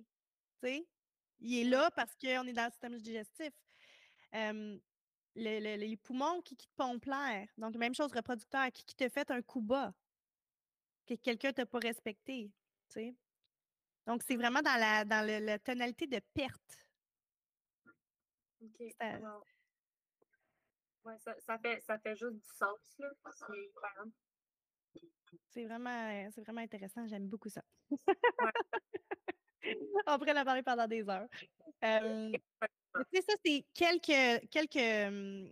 Il est là parce qu'on est dans le système digestif les poumons qui, te pompent l'air. Donc, même chose reproducteur, qui, qui te fait un coup bas, que quelqu'un t'a pas respecté. Donc, c'est vraiment dans la, dans la tonalité de perte. OK. Ouais, ça, ça, fait, ça fait juste du sens, là. C'est vraiment, c'est vraiment intéressant. J'aime beaucoup ça. <laughs> On pourrait en parler pendant des heures. <laughs> Tu ça, c'est quelques, quelques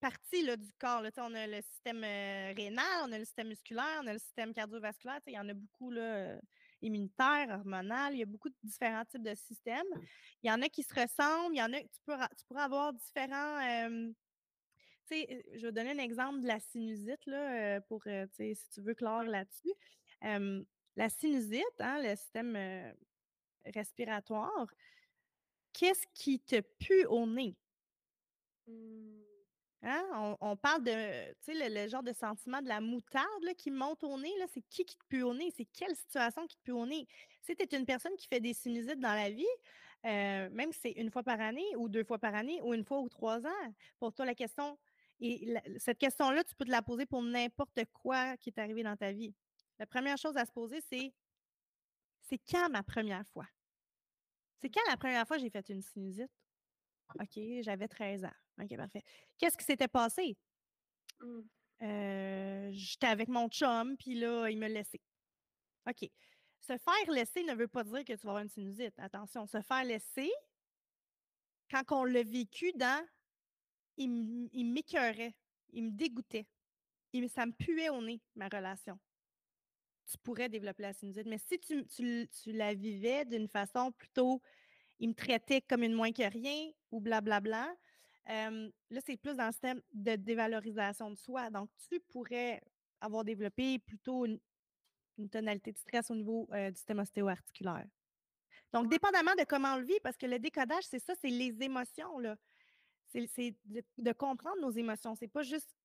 parties là, du corps. Là. On a le système rénal, on a le système musculaire, on a le système cardiovasculaire. Il y en a beaucoup là, immunitaire, hormonal. Il y a beaucoup de différents types de systèmes. Il y en a qui se ressemblent. Il y en a tu, pourras, tu pourras avoir différents. je vais donner un exemple de la sinusite là, pour si tu veux clore là-dessus. la sinusite, hein, le système respiratoire, qu'est-ce qui te pue au nez? Mmh. Hein? On, parle de, le, le, genre de sentiment de la moutarde qui monte au nez. C'est qui qui te pue au nez? C'est quelle situation qui te pue au nez? Si tu es une personne qui fait des sinusites dans la vie, euh, même si c'est une fois par année ou deux fois par année ou une fois ou trois ans, pour toi, la question, et cette question-là, tu peux te la poser pour n'importe quoi qui est arrivé dans ta vie. La première chose à se poser, c'est c'est quand ma première fois? C'est quand la première fois j'ai fait une sinusite? OK, j'avais 13 ans. OK, parfait. Qu'est-ce qui s'était passé? Mmh. Euh, j'étais avec mon chum, puis là, il me laissait. OK. Se faire laisser ne veut pas dire que tu vas avoir une sinusite. Attention, se faire laisser, quand on l'a vécu dans, il m'écœurait, il me dégoûtait. Il, ça me puait au nez, ma relation tu pourrais développer la sinusite. Mais si tu, tu, la vivais d'une façon plutôt, il me traitait comme une moins que rien ou blablabla, là, c'est plus dans le système de dévalorisation de soi. Donc, tu pourrais avoir développé plutôt une, tonalité de stress au niveau du système ostéo-articulaire. Donc, dépendamment de comment on le vit, parce que le décodage, c'est ça, c'est les émotions, là. C'est de, comprendre nos émotions. C'est pas juste,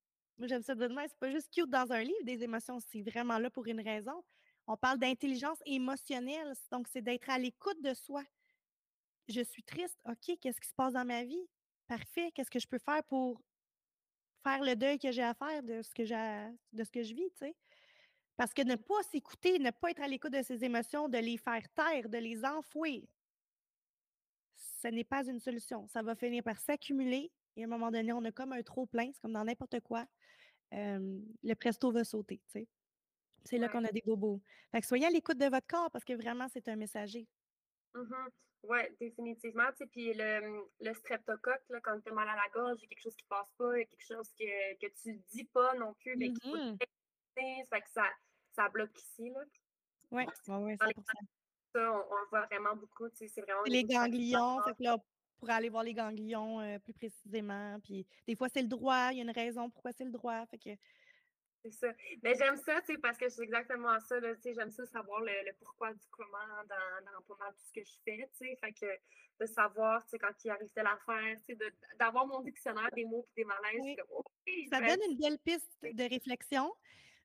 j'aime ça de dire, c'est pas juste cute dans un livre, des émotions, c'est vraiment là pour une raison. On parle d'intelligence émotionnelle, donc c'est d'être à l'écoute de soi. Je suis triste, OK, qu'est-ce qui se passe dans ma vie? Parfait, qu'est-ce que je peux faire pour faire le deuil que j'ai à faire de ce que, de ce que je vis? Parce que ne pas s'écouter, ne pas être à l'écoute de ses émotions, de les faire taire, de les enfouir, ce n'est pas une solution. Ça va finir par s'accumuler et à un moment donné, on a comme un trop plein, c'est comme dans n'importe quoi. Le presto va sauter, C'est là qu'on a des bobos. Fait que soyez à l'écoute de votre corps parce que vraiment, c'est un messager. Mmh oui, définitivement. Puis le, le streptocoque, là, quand tu as mal à la gorge, il y a quelque chose qui ne passe pas, il y a quelque chose que, que tu ne dis pas non plus, mais qui mmh fait que ça, ça bloque ici. Oui, oui, 100%. Ça, on, le voit vraiment beaucoup. C'est vraiment les ganglions, fait que là, pour aller voir les ganglions euh, plus précisément. Puis des fois, c'est le droit, il y a une raison pourquoi c'est le droit. Fait que... C'est ça. Mais j'aime ça, tu sais, parce que c'est exactement ça, tu sais, j'aime ça savoir le, pourquoi du comment dans, dans pas mal tout ce que je fais, tu sais. Fait que de savoir, tu sais, quand il arrive telle affaire, tu sais, d'avoir mon dictionnaire des mots et des malaises, ça donne une belle piste de réflexion.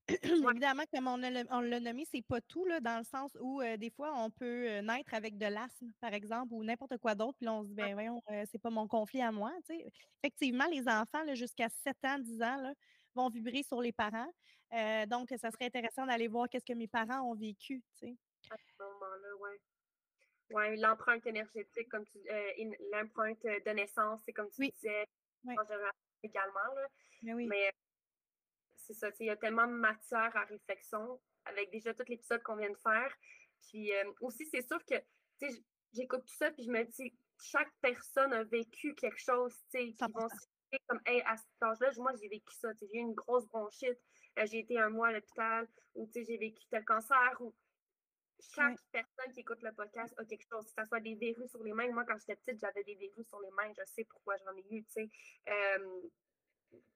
Évidemment, comme on, l'a nommé, c'est pas tout, là, dans le sens où euh, des fois, on peut euh, naître avec de l'asthme, par exemple, ou n'importe quoi d'autre, puis là, on se dit, ben voyons, euh, c'est pas mon conflit à moi. Effectivement, les enfants, jusqu'à 7 ans, 10 ans, vont vibrer sur les parents. donc, ça serait intéressant d'aller voir qu'est-ce que mes parents ont vécu. À ce moment-là, oui. Oui, l'empreinte énergétique, comme tu l'empreinte de naissance, c'est comme tu disais, également. Là. Ben oui c'est ça, il y a tellement de matière à réflexion avec déjà tout l'épisode qu'on vient de faire. Puis euh, aussi, c'est sûr que j'écoute tout ça, puis je me dis, chaque personne a vécu quelque chose, tu sais, qui vont comme, hey, à cet âge-là, moi, j'ai vécu ça, j'ai eu une grosse bronchite, euh, j'ai été un mois à l'hôpital, ou j'ai vécu tel cancer, ou chaque personne qui écoute le podcast a quelque chose, que ce soit des verrues sur les mains. Moi, quand j'étais petite, j'avais des verrues sur les mains, je sais pourquoi j'en ai eu, tu sais. Euh,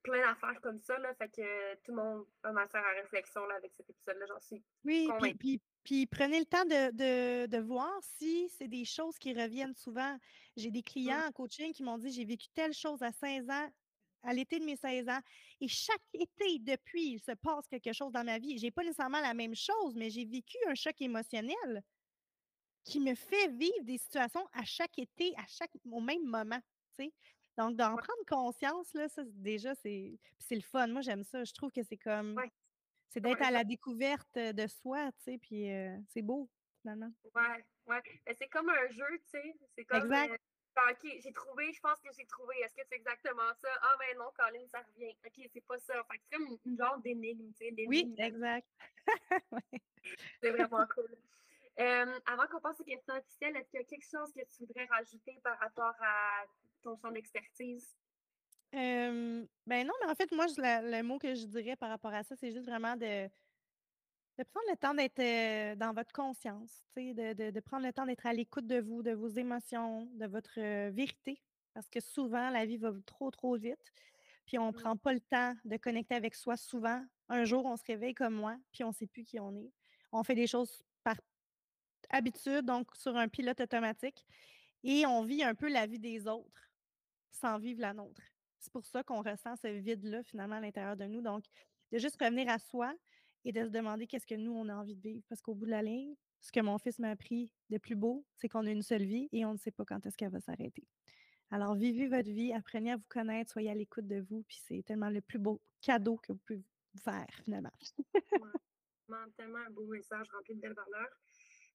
plein d'affaires comme ça. Là, fait que tout le monde a matière à réflexion là, avec cet épisode-là, j'en suis. Oui, puis, puis, prenez le temps de, de, voir si c'est des choses qui reviennent souvent. J'ai des clients mmh. en coaching qui m'ont dit j'ai vécu telle chose à 16 ans, à l'été de mes 16 ans. Et chaque été, depuis, il se passe quelque chose dans ma vie. Je n'ai pas nécessairement la même chose, mais j'ai vécu un choc émotionnel qui me fait vivre des situations à chaque été, à chaque, au même moment. Donc, d'en prendre conscience, là, ça, déjà, c'est. c'est le fun. Moi, j'aime ça. Je trouve que c'est comme. C'est d'être à la découverte de soi, tu sais, puis c'est beau, finalement. Ouais, ouais. C'est comme un jeu, tu sais. C'est comme. Exact. Euh, OK, j'ai trouvé, je pense que j'ai trouvé. Est-ce que c'est exactement ça? Ah, ben non, Colin, ça revient. OK, c'est pas ça. Fait c'est comme une, genre d'énigme, tu sais. Oui, exact. <laughs> C'est vraiment cool. Euh, avant qu'on passe aux questions officielles, est-ce qu'il y a quelque chose que tu voudrais rajouter par rapport à ton champ d'expertise? Euh, ben non, mais en fait, moi, le mot que je dirais par rapport à ça, c'est juste vraiment de, de prendre le temps d'être euh, dans votre conscience, de, de, de, prendre le temps d'être à l'écoute de vous, de vos émotions, de votre vérité, parce que souvent, la vie va trop, trop vite, puis on ne mmh. prend pas le temps de connecter avec soi souvent. Un jour, on se réveille comme moi, puis on ne sait plus qui on est. On fait des choses par habitude, donc sur un pilote automatique, et on vit un peu la vie des autres sans vivre la nôtre. C'est pour ça qu'on ressent ce vide-là, finalement, à l'intérieur de nous. Donc, de juste revenir à soi et de se demander qu'est-ce que nous, on a envie de vivre. Parce qu'au bout de la ligne, ce que mon fils m'a appris de plus beau, c'est qu'on a une seule vie et on ne sait pas quand est-ce qu'elle va s'arrêter. Alors, vivez votre vie, apprenez à vous connaître, soyez à l'écoute de vous, puis c'est tellement le plus beau cadeau que vous pouvez vous faire, finalement. tellement un beau message rempli de belles valeurs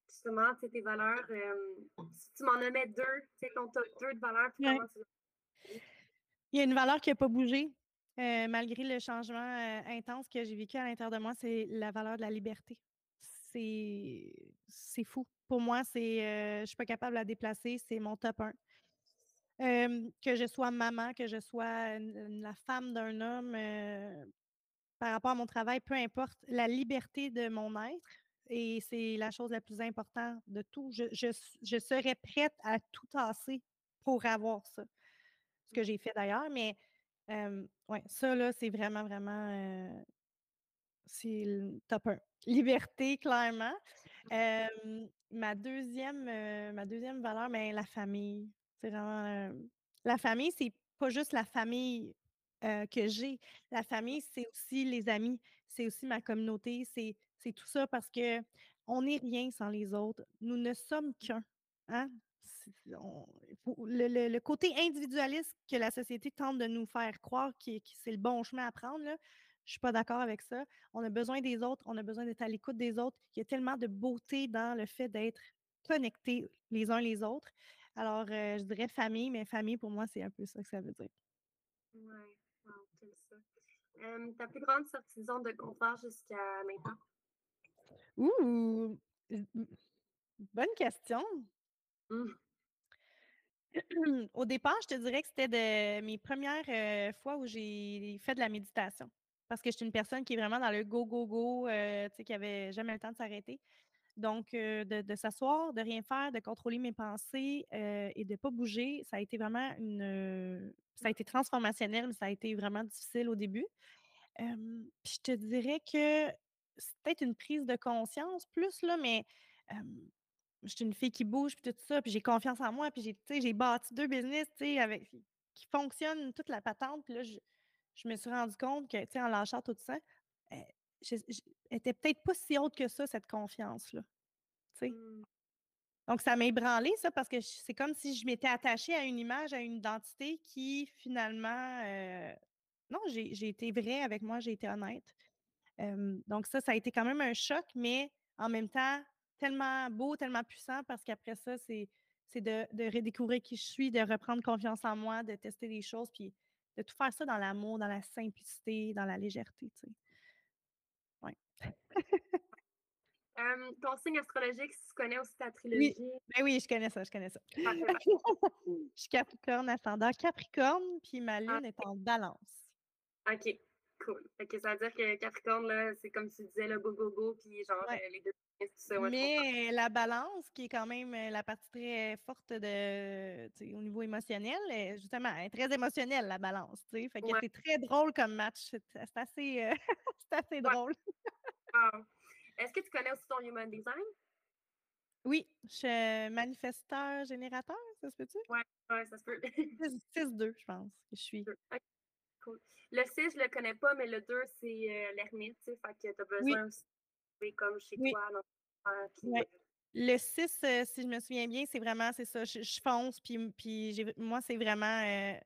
justement, tes valeurs, euh, si tu m'en mets deux, tu sais, ton top deux de valeurs, puis comment tu Il y a une valeur qui n'a pas bougé, euh, malgré le changement euh, intense que j'ai vécu à l'intérieur de moi, c'est la valeur de la liberté. C'est fou. Pour moi, c'est je ne suis pas capable de la déplacer, c'est mon top 1. que je sois maman, que je sois la femme d'un homme, par rapport à mon travail, peu importe, la liberté de mon être, et c'est la chose la plus importante de tout. Je, je, serais prête à tout tasser pour avoir ça. ce que j'ai fait d'ailleurs, mais ouais, ça, là, c'est vraiment, vraiment, c'est le top 1. <laughs> Liberté, clairement. ma deuxième, ma deuxième valeur, ben, la famille. C'est vraiment, la famille, c'est pas juste la famille que j'ai. La famille, c'est aussi les amis, c'est aussi ma communauté, c'est tout ça parce que on n'est rien sans les autres. Nous ne sommes qu'un. Hein? le, côté individualiste que la société tente de nous faire croire que, c'est le bon chemin à prendre, là, je ne suis pas d'accord avec ça. On a besoin des autres, on a besoin d'être à l'écoute des autres. Il y a tellement de beauté dans le fait d'être connectés les uns les autres. Alors, je dirais famille, mais famille, pour moi, c'est un peu ça que ça veut dire. Oui, ça. ta plus grande sortie de zone de confort jusqu'à maintenant? Ouh! Bonne question. Mmh. Au départ, je te dirais que c'était de mes premières fois où j'ai fait de la méditation. Parce que je suis une personne qui est vraiment dans le go, go, go, tu sais, qui n'avait jamais le temps de s'arrêter. Donc, de, s'asseoir, de rien faire, de contrôler mes pensées et de ne pas bouger, ça a été vraiment une. ça a été transformationnel, mais ça a été vraiment difficile au début. puis je te dirais que c'est peut-être une prise de conscience plus, là, mais je suis une fille qui bouge, puis tout ça, puis j'ai confiance en moi, puis j'ai, j'ai bâti deux business, avec, qui fonctionnent toute la patente, puis là, je, me suis rendu compte que, en lâchant tout ça, était peut-être pas si haute que ça, cette confiance-là, mmh. Donc, ça m'a ébranlé, ça, parce que c'est comme si je m'étais attachée à une image, à une identité qui, finalement, non, j'ai, été vraie avec moi, j'ai été honnête. donc, ça, ça a été quand même un choc, mais en même temps, tellement beau, tellement puissant parce qu'après ça, c'est, de, redécouvrir qui je suis, de reprendre confiance en moi, de tester des choses, puis de tout faire ça dans l'amour, dans la simplicité, dans la légèreté. Tu sais. <laughs> ouais. ton signe astrologique, tu connais aussi ta trilogie. Oui, ben oui je connais ça, je connais ça. <laughs> je suis Capricorne, ascendant Capricorne, puis ma ah, lune est en balance. OK, cool. ça veut dire que Capricorne, là, c'est comme tu disais, le go, puis genre euh, les deux mais la balance, qui est quand même euh, la partie très forte de, au niveau émotionnel, justement, elle est très émotionnelle, la balance. Fait que c'est très drôle comme match. C'est assez, euh, <laughs> assez drôle. Est-ce que tu connais aussi ton human design? Oui, je suis manifesteur générateur, ça se peut-tu? Oui, ouais, ça se peut. <laughs> 6-2, je pense que je suis. Cool. Le 6, je ne le connais pas, mais le 2, c'est euh, l'ermite, fait que tu as besoin aussi comme chez toi. Le 6, euh, si je me souviens bien, c'est vraiment, c'est ça, je, fonce, puis, puis moi, c'est vraiment, euh,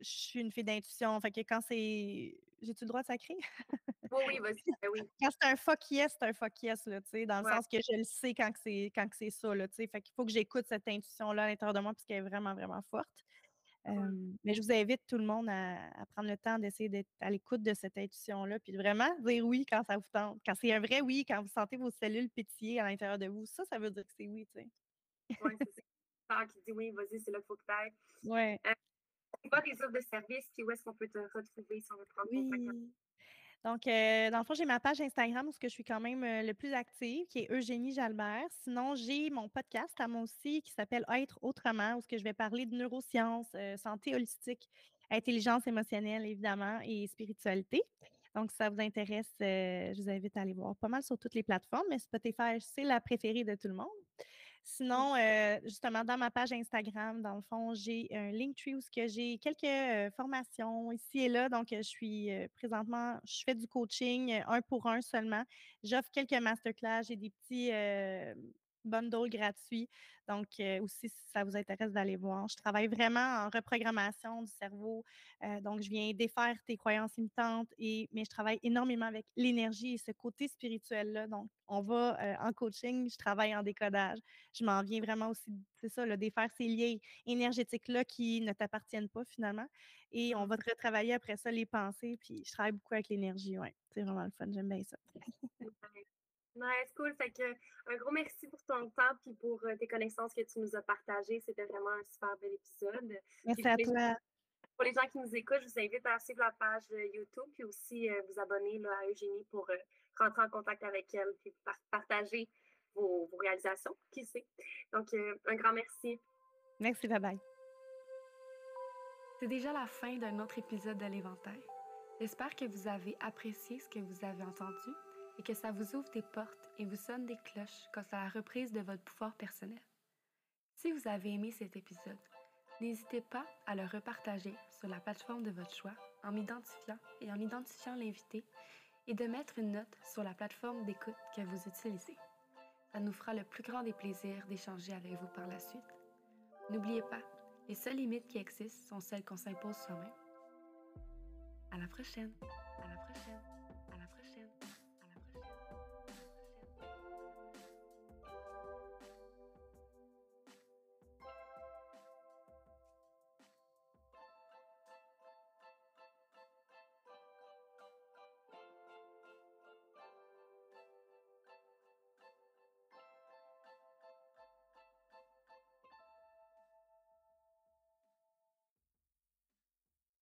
je suis une fille d'intuition, fait que quand c'est, j'ai-tu le droit de sacrer? <laughs> oui, oui, vas-y, ben oui. Quand c'est un fuck yes, c'est un fuck yes, là, dans le sens que je le sais quand c'est, quand c'est ça, là, fait qu'il faut que j'écoute cette intuition-là à l'intérieur de moi, puisqu'elle est vraiment, vraiment forte mais je vous invite tout le monde à, prendre le temps d'essayer d'être à l'écoute de cette intuition-là, puis de vraiment dire oui quand ça vous tente. Quand c'est un vrai oui, quand vous sentez vos cellules pétiller à l'intérieur de vous, ça, ça veut dire que c'est oui, tu sais. Oui, c'est ça. qui dit oui, vas-y, c'est là qu'il faut que tu ailles. Oui. Euh, c'est quoi tes offres de service, puis où est-ce qu'on peut te retrouver on veut prendre oui. Donc, euh, dans le fond, j'ai ma page Instagram où je suis quand même euh, le plus active, qui est Eugénie Jalbert. Sinon, j'ai mon podcast à moi aussi qui s'appelle Être autrement, où je vais parler de neurosciences, euh, santé holistique, intelligence émotionnelle, évidemment, et spiritualité. Donc, si ça vous intéresse, je vous invite à aller voir pas mal sur toutes les plateformes, mais Spotify, c'est la préférée de tout le monde. Sinon, euh, justement, dans ma page Instagram, dans le fond, j'ai un Linktree où j'ai quelques euh, formations ici et là. Donc, je suis euh, présentement, je fais du coaching un pour un seulement. J'offre quelques masterclass, j'ai des petits bundle gratuit. Donc, euh, aussi, si ça vous intéresse d'aller voir. Je travaille vraiment en reprogrammation du cerveau. Euh, donc, je viens défaire tes croyances limitantes, et, mais je travaille énormément avec l'énergie et ce côté spirituel-là. Donc, on va euh, en coaching, je travaille en décodage. Je m'en viens vraiment aussi, c'est ça, le défaire ces liens énergétiques-là qui ne t'appartiennent pas finalement. Et on va retravailler après ça les pensées. Puis, je travaille beaucoup avec l'énergie. Ouais, c'est vraiment le fun. J'aime bien ça. <laughs> Nice, cool. Fait que un gros merci pour ton temps et pour euh, tes connaissances que tu nous as partagées. C'était vraiment un super bel épisode. Merci à toi. pour les gens qui nous écoutent, je vous invite à suivre la page euh, YouTube puis aussi euh, vous abonner là, à Eugénie pour rentrer en contact avec elle et partager vos, vos, réalisations, qui sait. Donc, un grand merci. Merci, bye bye. C'est déjà la fin d'un autre épisode de l'éventail. J'espère que vous avez apprécié ce que vous avez entendu et que ça vous ouvre des portes et vous sonne des cloches quant à la reprise de votre pouvoir personnel. Si vous avez aimé cet épisode, n'hésitez pas à le repartager sur la plateforme de votre choix en m'identifiant et en identifiant l'invité et de mettre une note sur la plateforme d'écoute que vous utilisez. Ça nous fera le plus grand des plaisirs d'échanger avec vous par la suite. N'oubliez pas, les seules limites qui existent sont celles qu'on s'impose soi-même. À la prochaine. À la prochaine.